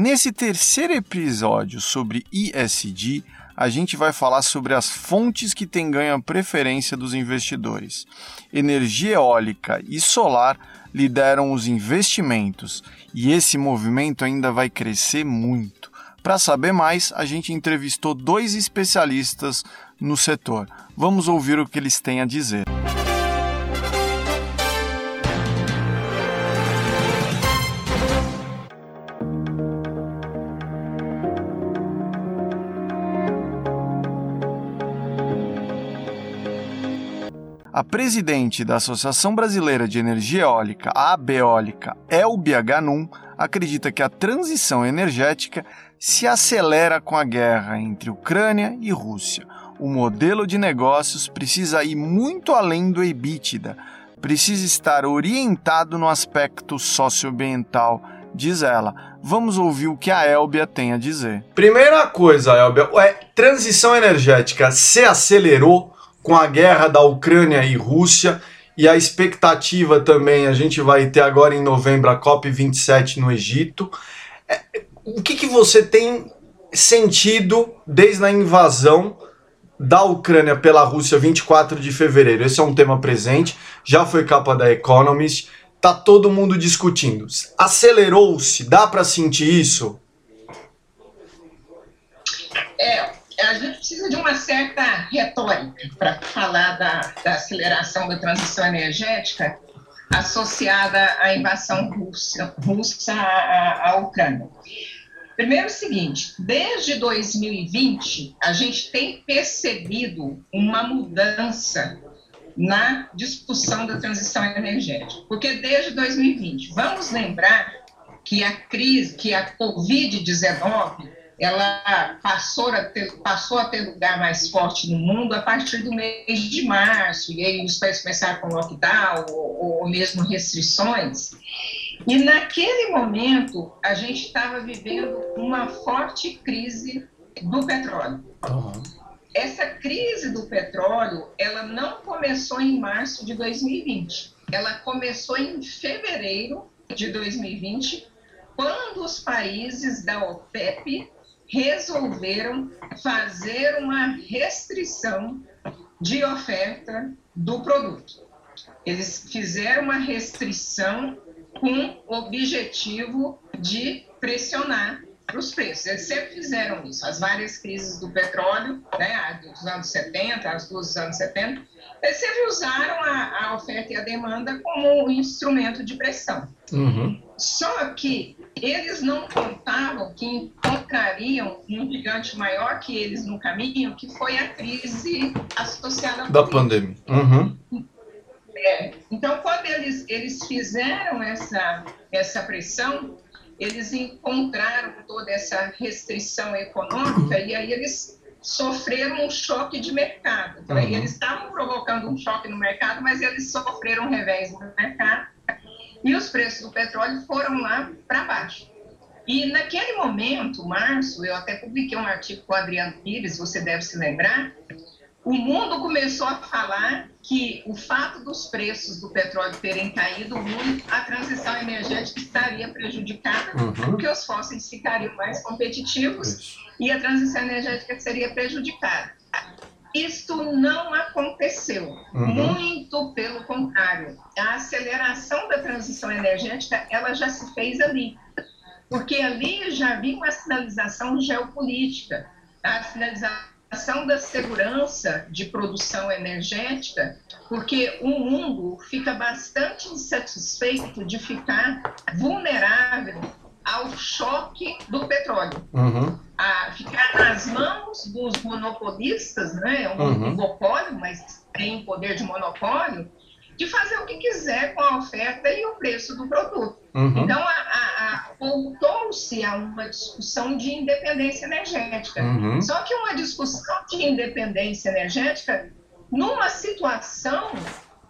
Nesse terceiro episódio sobre ISD, a gente vai falar sobre as fontes que têm ganho preferência dos investidores. Energia eólica e solar lideram os investimentos e esse movimento ainda vai crescer muito. Para saber mais, a gente entrevistou dois especialistas no setor. Vamos ouvir o que eles têm a dizer. A presidente da Associação Brasileira de Energia Eólica, a ABEólica, Elbia Ganum, acredita que a transição energética se acelera com a guerra entre Ucrânia e Rússia. O modelo de negócios precisa ir muito além do EBITDA, precisa estar orientado no aspecto socioambiental, diz ela. Vamos ouvir o que a Elbia tem a dizer. Primeira coisa, Elbia, é transição energética se acelerou com a guerra da Ucrânia e Rússia e a expectativa também, a gente vai ter agora em novembro a COP27 no Egito. É, o que, que você tem sentido desde a invasão da Ucrânia pela Rússia 24 de fevereiro? Esse é um tema presente, já foi capa da Economist, tá todo mundo discutindo. Acelerou-se, dá para sentir isso? É, a gente precisa de uma certa retórica para falar da, da, aceleração da transição energética associada à invasão russa, russa à, à Ucrânia. Primeiro, o seguinte: desde 2020, a gente tem percebido uma mudança na discussão da transição energética. Porque desde 2020, vamos lembrar que a crise, que a Covid-19 ela passou a, ter, passou a ter lugar mais forte no mundo a partir do mês de março, e aí os países começaram com lockdown ou, ou mesmo restrições. E naquele momento, a gente estava vivendo uma forte crise do petróleo. Uhum. Essa crise do petróleo, ela não começou em março de 2020. Ela começou em fevereiro de 2020, quando os países da OPEP resolveram fazer uma restrição de oferta do produto. Eles fizeram uma restrição com o objetivo de pressionar os preços. Eles sempre fizeram isso. As várias crises do petróleo, né, dos anos 70, as duas dos anos 70, eles sempre usaram a, a oferta e a demanda como um instrumento de pressão. Uhum. Só que eles não contavam que encontrariam um gigante maior que eles no caminho, que foi a crise associada da pandemia. Uhum. É, então, quando eles, eles fizeram essa, essa pressão, eles encontraram toda essa restrição econômica e aí eles sofreram um choque de mercado. Então, uhum. Eles estavam provocando um choque no mercado, mas eles sofreram um revés no mercado e os preços do petróleo foram lá para baixo. E naquele momento, março, eu até publiquei um artigo com o Adriano Pires, você deve se lembrar, o mundo começou a falar que o fato dos preços do petróleo terem caído muito, a transição energética estaria prejudicada, uhum. porque os fósseis ficariam mais competitivos e a transição energética seria prejudicada. Isto não aconteceu. Uhum. Muito pelo contrário. A aceleração da transição energética, ela já se fez ali. Porque ali já havia uma sinalização geopolítica. A sinalização da segurança de produção energética, porque o mundo fica bastante insatisfeito de ficar vulnerável ao choque do petróleo. Uhum. A ficar nas mãos dos monopolistas, né? é um uhum. monopólio, mas tem poder de monopólio, de fazer o que quiser com a oferta e o preço do produto. Uhum. Então, voltou-se a uma discussão de independência energética. Uhum. Só que uma discussão de independência energética, numa situação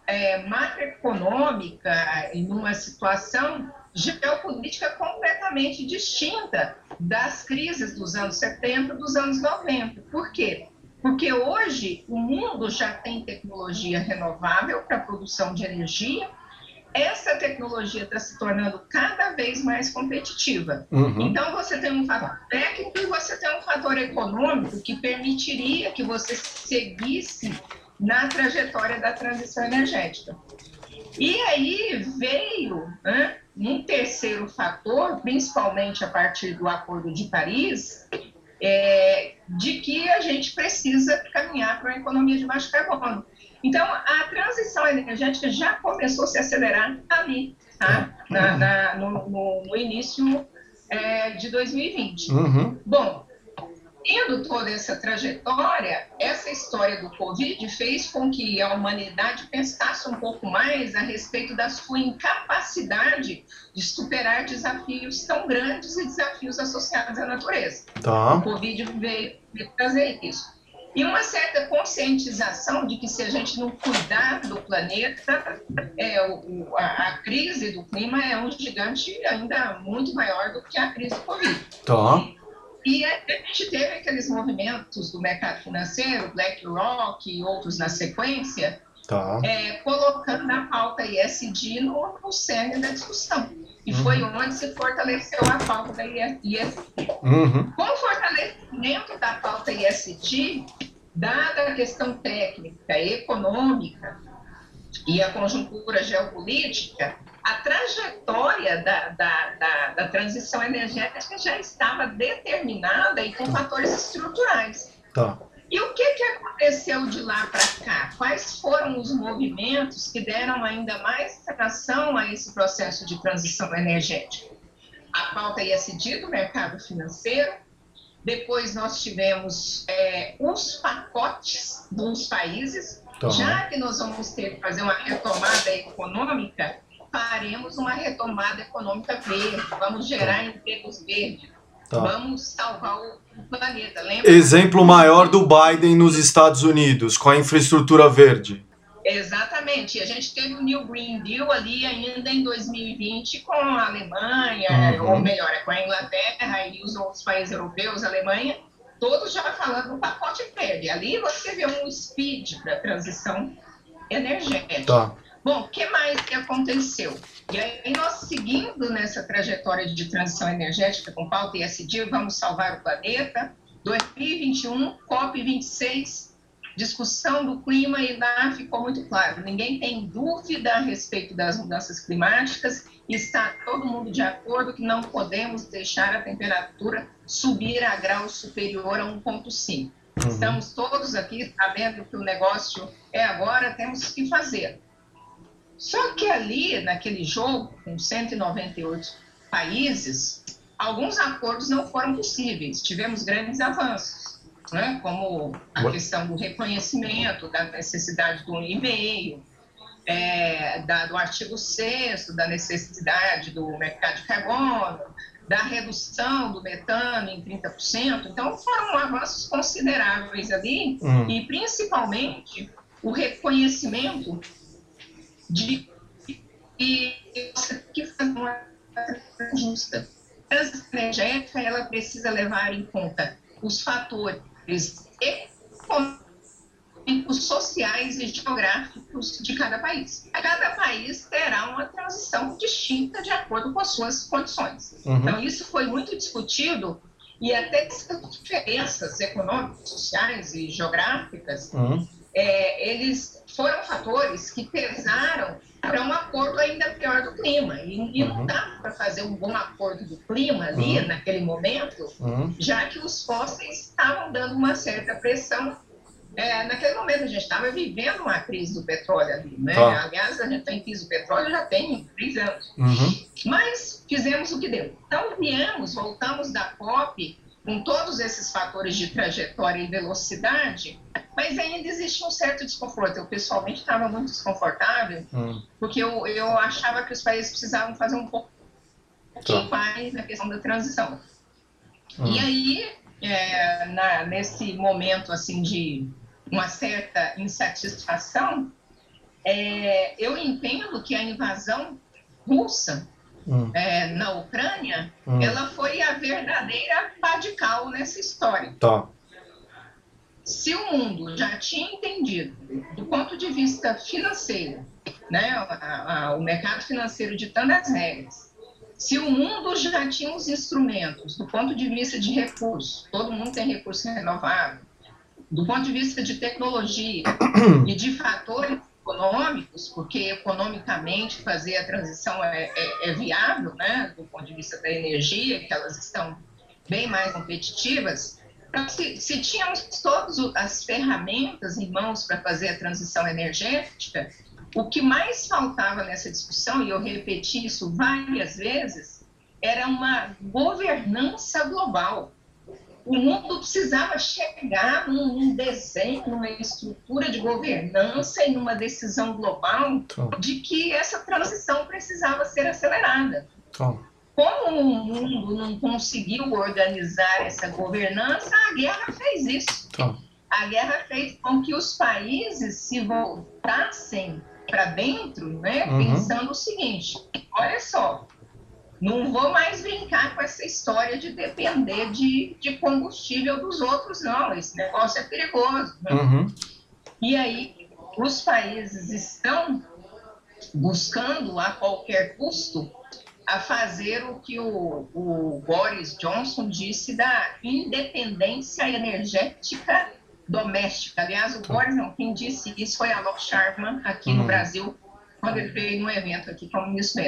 é, macroeconômica e numa situação geopolítica completamente distinta das crises dos anos 70, dos anos 90. Por quê? Porque hoje o mundo já tem tecnologia renovável para a produção de energia, essa tecnologia está se tornando cada vez mais competitiva. Uhum. Então, você tem um fator técnico e você tem um fator econômico que permitiria que você seguisse na trajetória da transição energética. E aí veio né, um terceiro fator, principalmente a partir do Acordo de Paris, é, de que a gente precisa caminhar para uma economia de baixo carbono. Então, a transição energética já começou a se acelerar ali, tá? na, na, no, no, no, início é, de 2020. Uhum. Bom, tendo toda essa trajetória, essa história do Covid fez com que a humanidade pensasse um pouco mais a respeito da sua incapacidade de superar desafios tão grandes e desafios associados à natureza. Tá. O Covid veio, veio trazer isso. E uma certa conscientização de que se a gente não cuidar do planeta, é, o, a, a, crise do clima é um gigante ainda muito maior do que a crise do Covid. Tá. E a gente teve aqueles movimentos do mercado financeiro, BlackRock e outros na sequência, tá. é, colocando a pauta ISD no, no cerne da discussão. E uhum. foi onde se fortaleceu a pauta da ISD. Uhum. Com o fortalecimento da pauta ISD, dada a questão técnica, econômica e a conjuntura geopolítica, a trajetória da, da, da, da, transição energética já estava determinada e com tá. fatores estruturais. Tá. E o que, que aconteceu de lá para cá? Quais foram os movimentos que deram ainda mais tração a esse processo de transição energética? A pauta ISD do mercado financeiro, depois nós tivemos é, os pacotes dos países, tá. já que nós vamos ter que fazer uma retomada econômica, faremos uma retomada econômica verde, vamos gerar tá. empregos verdes, tá. vamos salvar o planeta. Lembra? Exemplo maior do Biden nos Estados Unidos, com a infraestrutura verde. Exatamente. A gente teve o New Green Deal ali ainda em 2020 com a Alemanha, uhum. ou melhor, com a Inglaterra e os outros países europeus, a Alemanha, todos já falando no pacote verde. Ali você vê um speed para a transição energética. Tá. Bom, o que mais que aconteceu? E aí nós seguindo nessa trajetória de transição energética com pauta ESG, vamos salvar o planeta, 2021, COP26, discussão do clima e lá ficou muito claro, ninguém tem dúvida a respeito das mudanças climáticas, está todo mundo de acordo que não podemos deixar a temperatura subir a grau superior a 1,5. Uhum. Estamos todos aqui sabendo que o negócio é agora, temos que fazer. Só que ali, naquele jogo, com 198 países, alguns acordos não foram possíveis. Tivemos grandes avanços, né? como a questão do reconhecimento da necessidade do e-mail, é, da, do artigo 6 da necessidade do mercado de carbono, da redução do metano em 30%. Então, foram avanços consideráveis ali, hum. e principalmente o reconhecimento de que você tem que fazer uma justa. A transição energética ela precisa levar em conta os fatores econômicos, sociais e geográficos de cada país. Cada país terá uma transição distinta de acordo com as suas condições. Uhum. Então, isso foi muito discutido e até essas diferenças econômicas, sociais e geográficas, uhum. é, eles foram fatores que pesaram para um acordo ainda pior do clima. E, e uhum. não dá para fazer um bom acordo do clima ali, uhum. naquele momento, uhum. já que os fósseis estavam dando uma certa pressão. É, naquele momento, a gente estava vivendo uma crise do petróleo ali. Né? Tá. Aliás, a gente tem crise do petróleo já tem três anos. Uhum. Mas fizemos o que deu. Então, viemos, voltamos da COP com todos esses fatores de trajetória e velocidade, mas ainda existe um certo desconforto. Eu pessoalmente estava muito desconfortável, hum. porque eu, eu achava que os países precisavam fazer um pouco tá. mais na questão da transição. Hum. E aí, é, na, nesse momento assim de uma certa insatisfação, é, eu entendo que a invasão russa hum. é, na Ucrânia, hum. ela foi a verdadeira radical nessa história. Tá. Se o mundo já tinha entendido, do ponto de vista financeiro, né, a, a, o mercado financeiro ditando as regras, se o mundo já tinha os instrumentos, do ponto de vista de recursos, todo mundo tem recurso renovável, do ponto de vista de tecnologia e de fatores econômicos, porque economicamente fazer a transição é, é, é, viável, né, do ponto de vista da energia, que elas estão bem mais competitivas. Então, se, se tínhamos todas as ferramentas em mãos para fazer a transição energética, o que mais faltava nessa discussão, e eu repeti isso várias vezes, era uma governança global. O mundo precisava chegar num, desenho, numa estrutura de governança e numa decisão global de que essa transição precisava ser acelerada. Como o mundo não conseguiu organizar essa governança, a guerra fez isso. A guerra fez com que os países se voltassem para dentro, né, uhum. pensando o seguinte: olha só, não vou mais brincar com essa história de depender de, de combustível dos outros, não. Esse negócio é perigoso. Né? Uhum. E aí, os países estão buscando a qualquer custo a fazer o que o, o Boris Johnson disse da independência energética doméstica. Aliás, o Boris não, quem disse isso foi a Lok Sharma aqui uhum. no Brasil, quando ele veio num evento aqui como ministro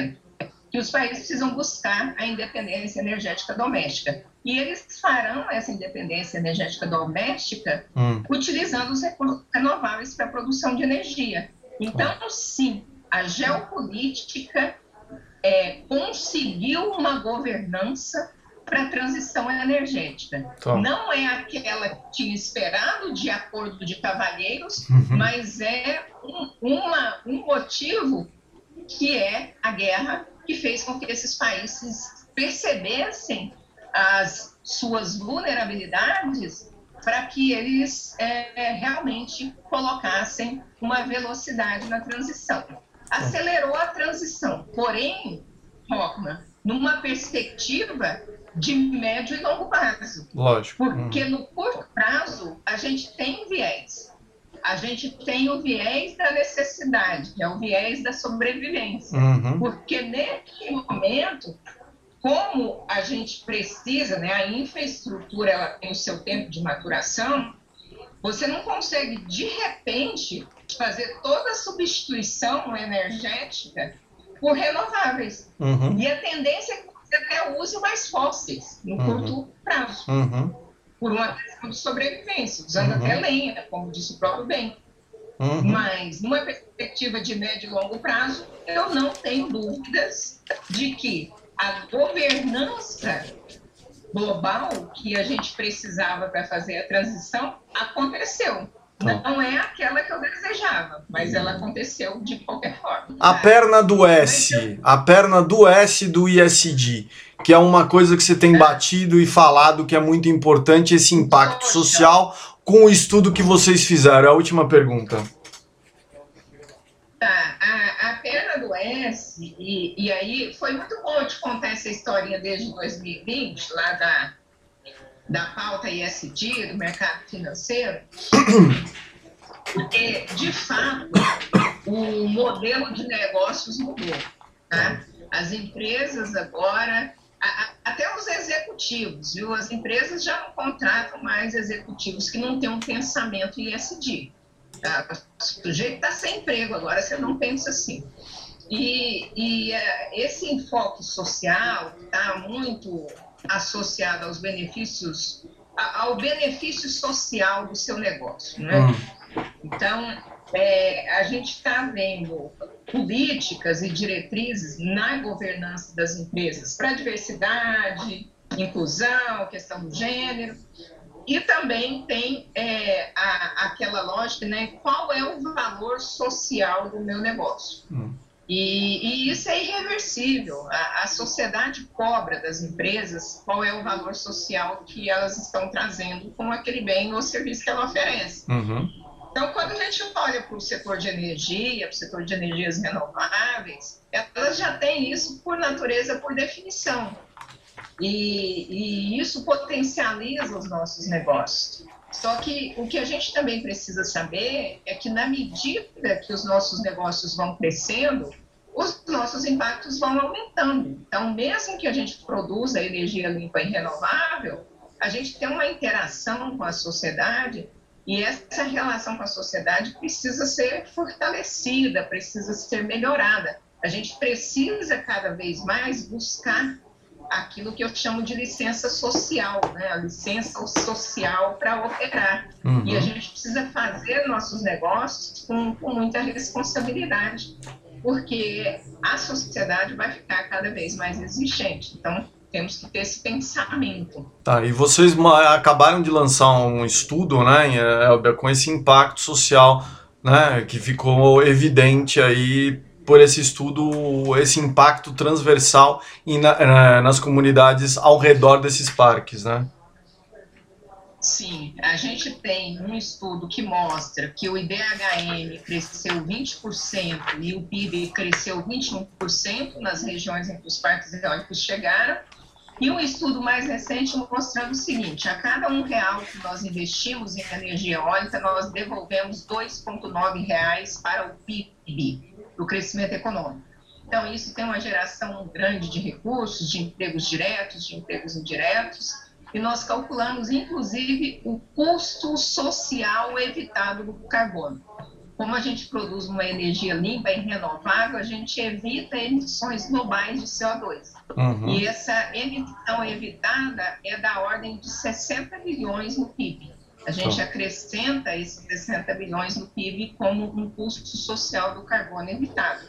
que os países precisam buscar a independência energética doméstica. E eles farão essa independência energética doméstica hum. utilizando os recursos renováveis para a produção de energia. Então, sim, a geopolítica é, conseguiu uma governança para a transição energética. Tá. Não é aquela que tinha esperado de acordo de cavalheiros, uhum. mas é um, uma, um motivo que é a guerra que fez com que esses países percebessem as suas vulnerabilidades para que eles é, realmente colocassem uma velocidade na transição. Acelerou a transição, porém, Rockman, numa perspectiva de médio e longo prazo. Lógico. Porque uhum. no curto prazo a gente tem viés a gente tem o viés da necessidade, que é o viés da sobrevivência. Uhum. Porque nesse momento, como a gente precisa, né, a infraestrutura ela tem o seu tempo de maturação, você não consegue, de repente, fazer toda a substituição energética por renováveis. Uhum. E a tendência é que você até use mais fósseis no uhum. curto prazo. Uhum por uma questão de sobrevivência, usando uhum. até lenha, como disse o próprio bem. Uhum. Mas, numa perspectiva de médio e longo prazo, eu não tenho dúvidas de que a governança global que a gente precisava para fazer a transição aconteceu. Tá. Não é aquela que eu desejava, mas ela aconteceu de qualquer forma. A perna do S, a perna do S do ISD que é uma coisa que você tem batido e falado que é muito importante, esse impacto social com o estudo que vocês fizeram. É a última pergunta. Tá, a, a e, e aí foi muito bom te contar essa historinha desde 2020, lá da, da pauta ISD, do mercado financeiro, porque, de fato, o modelo de negócios mudou. Tá? As empresas agora até os executivos, viu? As empresas já não contratam mais executivos que não têm um pensamento ISD. Tá? O sujeito está sem emprego agora, você não pensa assim. E, e uh, esse enfoque social está muito associado aos benefícios, ao benefício social do seu negócio, né? Uhum. Então, é, a gente está vendo políticas e diretrizes na governança das empresas para diversidade, inclusão, questão do gênero. E também tem é, a, aquela lógica, né? Qual é o valor social do meu negócio? Hum. E, e, isso é irreversível. A, a, sociedade cobra das empresas qual é o valor social que elas estão trazendo com aquele bem ou serviço que ela oferece. Uhum. Então, quando a gente olha para o setor de energia, para o setor de energias renováveis, elas já têm isso por natureza, por definição. E, e isso potencializa os nossos negócios. Só que o que a gente também precisa saber é que, na medida que os nossos negócios vão crescendo, os nossos impactos vão aumentando. Então, mesmo que a gente produza energia limpa e renovável, a gente tem uma interação com a sociedade e essa relação com a sociedade precisa ser fortalecida, precisa ser melhorada. A gente precisa cada vez mais buscar aquilo que eu chamo de licença social, né? a licença social para operar. Uhum. E a gente precisa fazer nossos negócios com, com muita responsabilidade, porque a sociedade vai ficar cada vez mais exigente. Então, temos que ter esse pensamento. Tá, e vocês acabaram de lançar um estudo, né, Elber, com esse impacto social, né, que ficou evidente aí por esse estudo, esse impacto transversal na, nas comunidades ao redor desses parques, né? Sim, a gente tem um estudo que mostra que o IDHM cresceu 20% e o PIB cresceu 21% nas regiões em que os parques eólicos chegaram. E um estudo mais recente mostrando o seguinte: a cada um real que nós investimos em energia eólica, nós devolvemos 2,9 reais para o PIB do crescimento econômico. Então, isso tem uma geração grande de recursos, de empregos diretos, de empregos indiretos, e nós calculamos, inclusive, o custo social evitado do carbono. Como a gente produz uma energia limpa e renovável, a gente evita emissões globais de CO2. Uhum. E essa emissão evitada é da ordem de 60 milhões no PIB. A gente acrescenta esses 60 bilhões no PIB como um custo social do carbono evitado.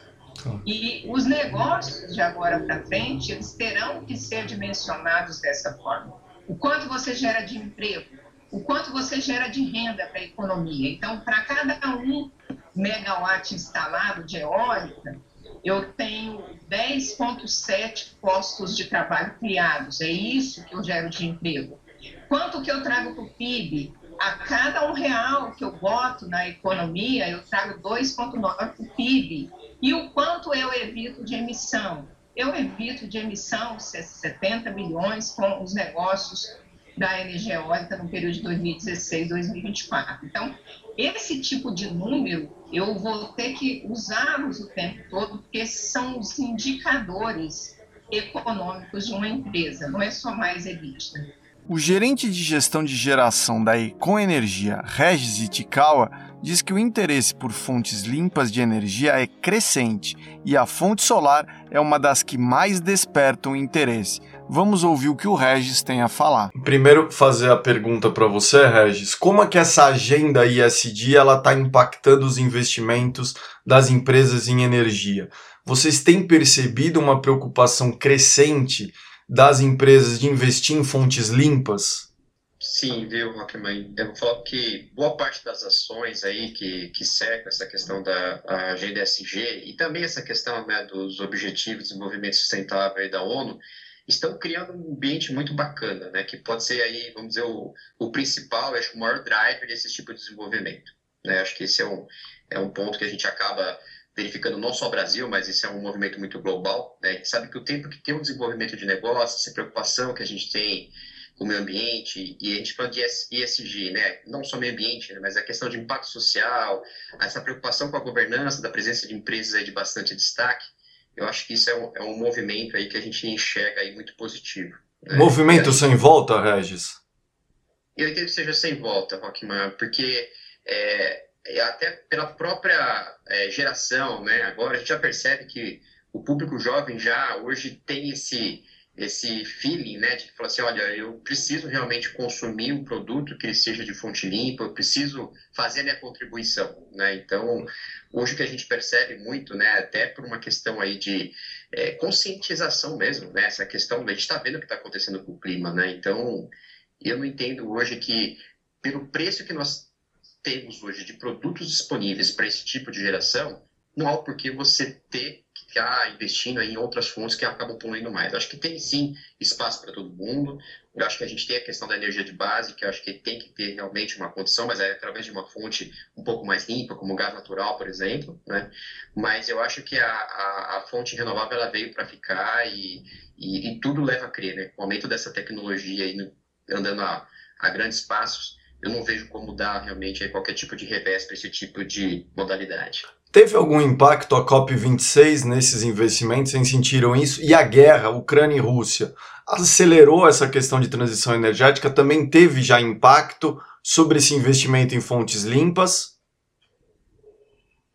E os negócios de agora para frente, eles terão que ser dimensionados dessa forma. O quanto você gera de emprego, o quanto você gera de renda para a economia. Então, para cada um megawatt instalado de eólica, eu tenho 10,7 postos de trabalho criados. É isso que eu gero de emprego. Quanto que eu trago para o PIB? a cada um real que eu boto na economia, eu trago 2,9 para o PIB. E o quanto eu evito de emissão? Eu evito de emissão 70 bilhões com os negócios da energia eólica no período de 2016 2024. Então, esse tipo de número eu vou ter que usá-los o tempo todo, porque são os indicadores econômicos de uma empresa, não é só mais EBITDA. O gerente de gestão de geração da Econ Energia, Regis Itikawa, diz que o interesse por fontes limpas de energia é crescente e a fonte solar é uma das que mais despertam interesse. Vamos ouvir o que o Regis tem a falar. Primeiro, fazer a pergunta para você, Regis. Como é que essa agenda ISD está impactando os investimentos das empresas em energia? Vocês têm percebido uma preocupação crescente das empresas de investir em fontes limpas? Sim, viu, Rockman? Eu vou falar que boa parte das ações aí que, que cercam essa questão da agenda e também essa questão né, dos Objetivos de Desenvolvimento Sustentável da ONU estão criando um ambiente muito bacana, né, que pode ser aí, vamos dizer, o, o principal, acho que o maior driver desse tipo de desenvolvimento. Né? Acho que esse é um, é um ponto que a gente acaba verificando não só o Brasil, mas isso é um movimento muito global. Né? A gente sabe que o tempo que tem um desenvolvimento de negócio, essa preocupação que a gente tem com o meio ambiente, e a gente fala de ESG, né? não só meio ambiente, né? mas a questão de impacto social, essa preocupação com a governança, da presença de empresas aí de bastante destaque, eu acho que isso é um, é um movimento aí que a gente enxerga aí muito positivo. Né? Movimento é, sem volta, Regis? Eu entendo que seja sem volta, Rockman, porque é, até pela própria é, geração, né? Agora a gente já percebe que o público jovem já hoje tem esse esse feeling, né, de falar assim, olha, eu preciso realmente consumir um produto que seja de fonte limpa, eu preciso fazer minha contribuição, né? Então, hoje que a gente percebe muito, né, até por uma questão aí de é, conscientização mesmo, né, essa questão, a gente está vendo o que está acontecendo com o clima, né? Então, eu não entendo hoje que pelo preço que nós temos hoje de produtos disponíveis para esse tipo de geração, não há por que você ter ficar investindo em outras fontes que acabam poluindo mais. Eu acho que tem sim espaço para todo mundo. Eu acho que a gente tem a questão da energia de base, que eu acho que tem que ter realmente uma condição, mas é através de uma fonte um pouco mais limpa, como gás natural, por exemplo. Né? Mas eu acho que a, a, a fonte renovável ela veio para ficar e, e, e, tudo leva a crer. Né? O aumento dessa tecnologia aí, andando a, a grandes passos, eu não vejo como dar realmente qualquer tipo de revés para esse tipo de modalidade. Teve algum impacto a COP26 nesses investimentos? Vocês sentiram isso? E a guerra, Ucrânia e Rússia, acelerou essa questão de transição energética? Também teve já impacto sobre esse investimento em fontes limpas?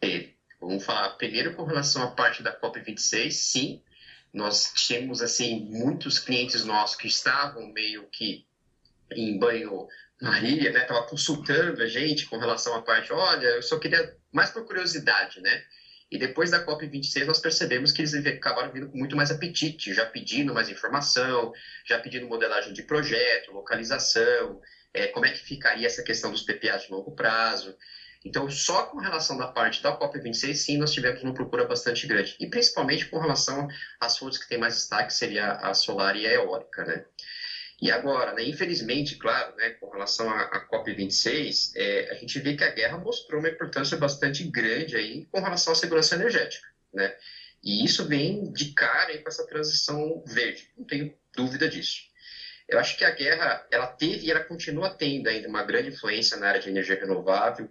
Teve. Vamos falar primeiro com relação à parte da COP26, sim. Nós tínhamos, assim, muitos clientes nossos que estavam meio que em banho Maria, né, estava consultando a gente com relação à parte, olha, eu só queria mais por curiosidade, né? E depois da COP26 nós percebemos que eles acabaram vindo com muito mais apetite, já pedindo mais informação, já pedindo modelagem de projeto, localização, é, como é que ficaria essa questão dos PPAs de longo prazo. Então, só com relação da parte da COP26, sim, nós tivemos uma procura bastante grande. E principalmente com relação às fontes que têm mais destaque, seria a solar e a eólica, né? E agora, né, infelizmente, claro, né, com relação à, à COP26, é, a gente vê que a guerra mostrou uma importância bastante grande aí com relação à segurança energética. Né? E isso vem de cara aí com essa transição verde, não tenho dúvida disso. Eu acho que a guerra, ela teve e ela continua tendo ainda uma grande influência na área de energia renovável,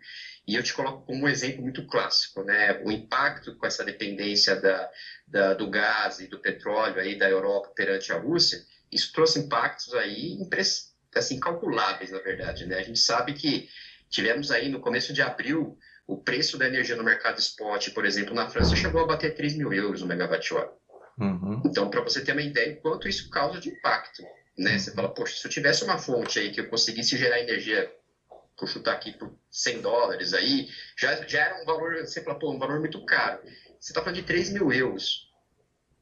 e eu te coloco como um exemplo muito clássico, né? O impacto com essa dependência da, da, do gás e do petróleo aí da Europa perante a Rússia, isso trouxe impactos aí assim, calculáveis, na verdade. Né? A gente sabe que tivemos aí no começo de abril o preço da energia no mercado spot, por exemplo, na França chegou a bater 3 mil euros o megawatt-hora. Uhum. Então, para você ter uma ideia, quanto isso causa de impacto. Né? Você fala, poxa, se eu tivesse uma fonte aí que eu conseguisse gerar energia, por chutar aqui por 100 dólares aí, já, já era um valor, você fala, pô, um valor muito caro. Você está falando de 3 mil euros.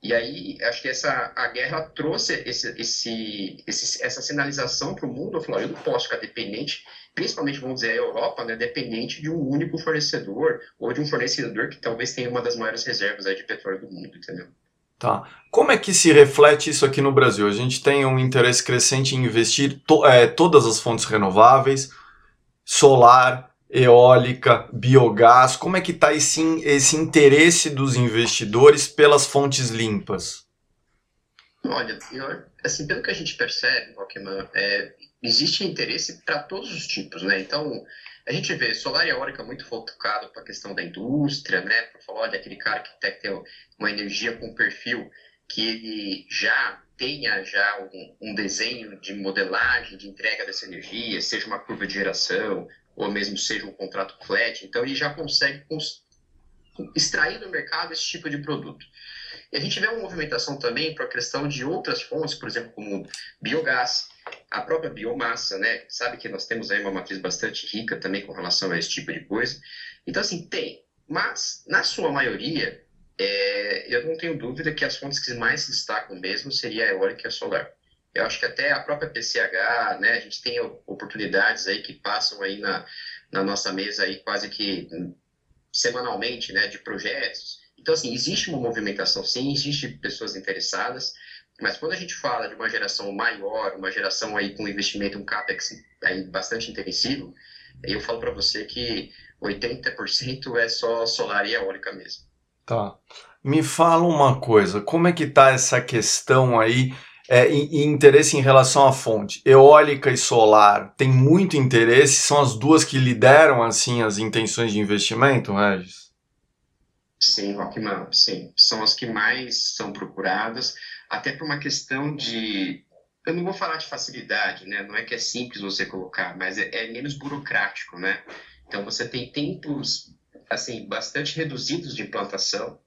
E aí, acho que essa, a guerra trouxe esse, esse, esse essa sinalização para o mundo. Falei, eu não posso ficar dependente, principalmente, vamos dizer, a Europa, né, dependente de um único fornecedor ou de um fornecedor que talvez tenha uma das maiores reservas aí de petróleo do mundo, entendeu? Tá. Como é que se reflete isso aqui no Brasil? A gente tem um interesse crescente em investir to, é, todas as fontes renováveis, solar, eólica, biogás? Como é que está esse, esse interesse dos investidores pelas fontes limpas? Olha, assim, pelo que a gente percebe, Rockman, é, existe interesse para todos os tipos, né? Então, a gente vê solar eólica muito focado para a questão da indústria, né? Para falar, olha, aquele cara que tem que ter uma energia com perfil que ele já tenha já um, um, desenho de modelagem de entrega dessa energia, seja uma curva de geração, ou mesmo seja um contrato flat, então ele já consegue extrair do mercado esse tipo de produto. E a gente vê uma movimentação também para a questão de outras fontes, por exemplo, como biogás, a própria biomassa, né? Sabe que nós temos aí uma matriz bastante rica também com relação a esse tipo de coisa. Então, assim, tem. Mas, na sua maioria, é, eu não tenho dúvida que as fontes que mais se destacam mesmo seria a eólica e a solar. Eu acho que até a própria PCH, né, a gente tem oportunidades aí que passam aí na, na nossa mesa aí quase que semanalmente, né, de projetos. Então, assim, existe uma movimentação, sim, existe pessoas interessadas, mas quando a gente fala de uma geração maior, uma geração aí com investimento, um capex aí bastante intensivo, eu falo para você que 80% é só solar e eólica mesmo. Tá. Me fala uma coisa, como é que tá essa questão aí é, e, e, interesse em relação à fonte. Eólica e solar tem muito interesse, são as duas que lideram assim as intenções de investimento, Regis? Sim, Rockman, sim. São as que mais são procuradas, até por uma questão de. Eu não vou falar de facilidade, né? Não é que é simples você colocar, mas é, é menos burocrático, né? Então você tem tempos assim bastante reduzidos de implantação.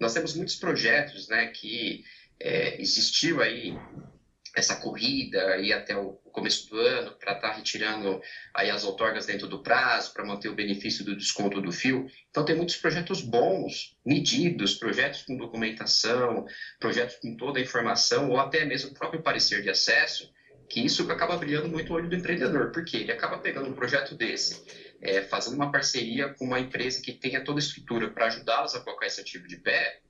Nós temos muitos projetos, né, que é, existiu aí essa corrida aí até o começo do ano para estar tá retirando aí as outorgas dentro do prazo para manter o benefício do desconto do fio. Então tem muitos projetos bons, medidos, projetos com documentação, projetos com toda a informação ou até mesmo o próprio parecer de acesso, que isso acaba brilhando muito o olho do empreendedor, porque ele acaba pegando um projeto desse, é, fazendo uma parceria com uma empresa que tenha toda a estrutura para ajudá-los a colocar esse ativo de pé,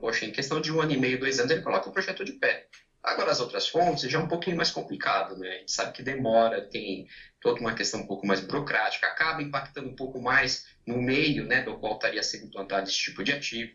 Poxa, em questão de um ano e meio, dois anos, ele coloca o projeto de pé. Agora, as outras fontes já é um pouquinho mais complicado, né? A gente sabe que demora, tem toda uma questão um pouco mais burocrática, acaba impactando um pouco mais no meio, né, do qual estaria sendo implantado esse tipo de ativo.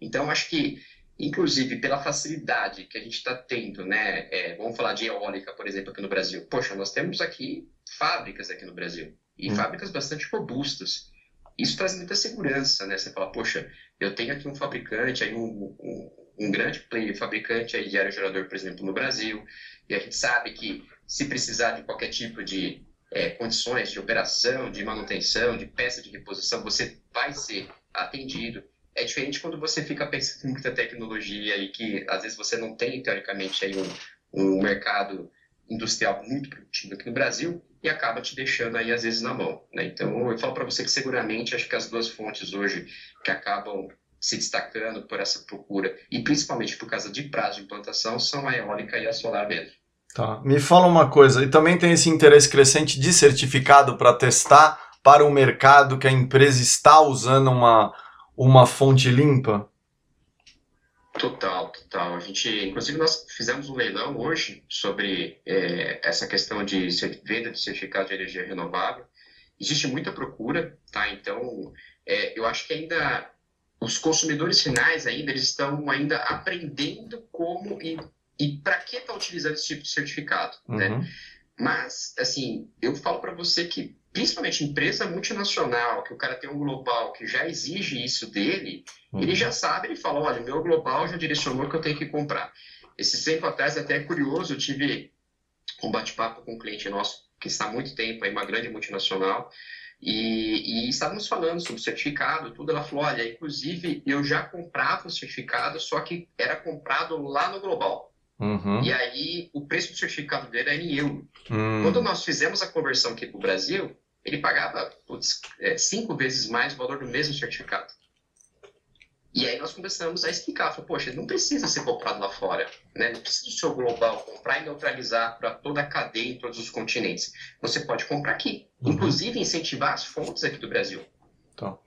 Então, acho que, inclusive, pela facilidade que a gente está tendo, né, é, vamos falar de eólica, por exemplo, aqui no Brasil. Poxa, nós temos aqui fábricas aqui no Brasil, e hum. fábricas bastante robustas. Isso traz muita segurança, né? Você fala, poxa, eu tenho aqui um fabricante, aí um, um, um grande player, fabricante aí de aerogerador, por exemplo, no Brasil, e a gente sabe que se precisar de qualquer tipo de é, condições de operação, de manutenção, de peça de reposição, você vai ser atendido. É diferente quando você fica pensando em muita tecnologia e que às vezes você não tem, teoricamente, aí um, um mercado industrial muito produtivo aqui no Brasil e acaba te deixando aí às vezes na mão. Né? Então eu falo para você que seguramente acho que as duas fontes hoje que acabam se destacando por essa procura e principalmente por causa de prazo de implantação são a eólica e a solar mesmo. Tá. Me fala uma coisa, e também tem esse interesse crescente de certificado para testar para o mercado que a empresa está usando uma, uma fonte limpa? Total, total. A gente, inclusive, nós fizemos um leilão hoje sobre é, essa questão de venda de certificado de energia renovável. Existe muita procura, tá? Então, é, eu acho que ainda os consumidores finais ainda eles estão ainda aprendendo como e e para que está utilizando esse tipo de certificado, né? uhum. né? Mas, assim, eu falo para você que, principalmente empresa multinacional, que o cara tem um global que já exige isso dele, uhum. ele já sabe, ele fala, olha, meu global já direcionou que eu tenho que comprar. Esse tempo atrás, até é curioso, eu tive um bate-papo com um cliente nosso que está há muito tempo, aí, uma grande multinacional, e, e, estávamos falando sobre certificado, tudo. Ela falou: olha, inclusive eu já comprava o certificado, só que era comprado lá no global. Uhum. E aí o preço do certificado dele era em euro. Uhum. Quando nós fizemos a conversão aqui para o Brasil, ele pagava putz, é, cinco vezes mais o valor do mesmo certificado. E aí nós começamos a explicar, falou, poxa, não precisa ser comprado lá fora, né? não precisa do seu global comprar e neutralizar para toda a cadeia em todos os continentes. Você pode comprar aqui, uhum. inclusive incentivar as fontes aqui do Brasil. Tá.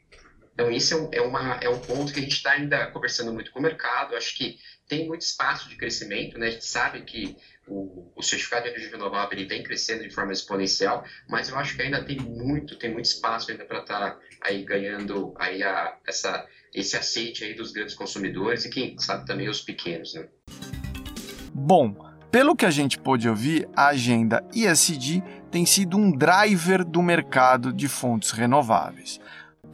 Então, isso é um, é, uma, é um ponto que a gente está ainda conversando muito com o mercado. Acho que tem muito espaço de crescimento, né? A gente sabe que o, o certificado de energia renovável ele vem crescendo de forma exponencial, mas eu acho que ainda tem muito, tem muito espaço ainda para estar tá aí ganhando aí a, essa, esse aceite aí dos grandes consumidores e quem sabe também os pequenos, né? Bom, pelo que a gente pôde ouvir, a agenda ESG tem sido um driver do mercado de fontes renováveis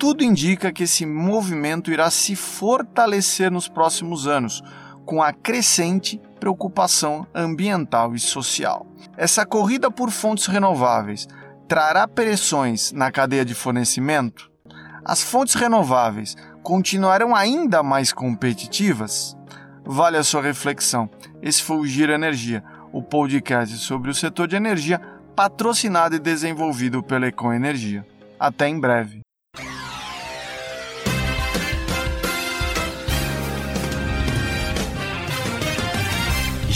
tudo indica que esse movimento irá se fortalecer nos próximos anos, com a crescente preocupação ambiental e social. Essa corrida por fontes renováveis trará pressões na cadeia de fornecimento? As fontes renováveis continuarão ainda mais competitivas? Vale a sua reflexão. Esse foi o Giro Energia, o podcast sobre o setor de energia patrocinado e desenvolvido pela Econ Energia. Até em breve.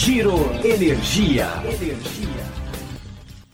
Giro Energia. Energia.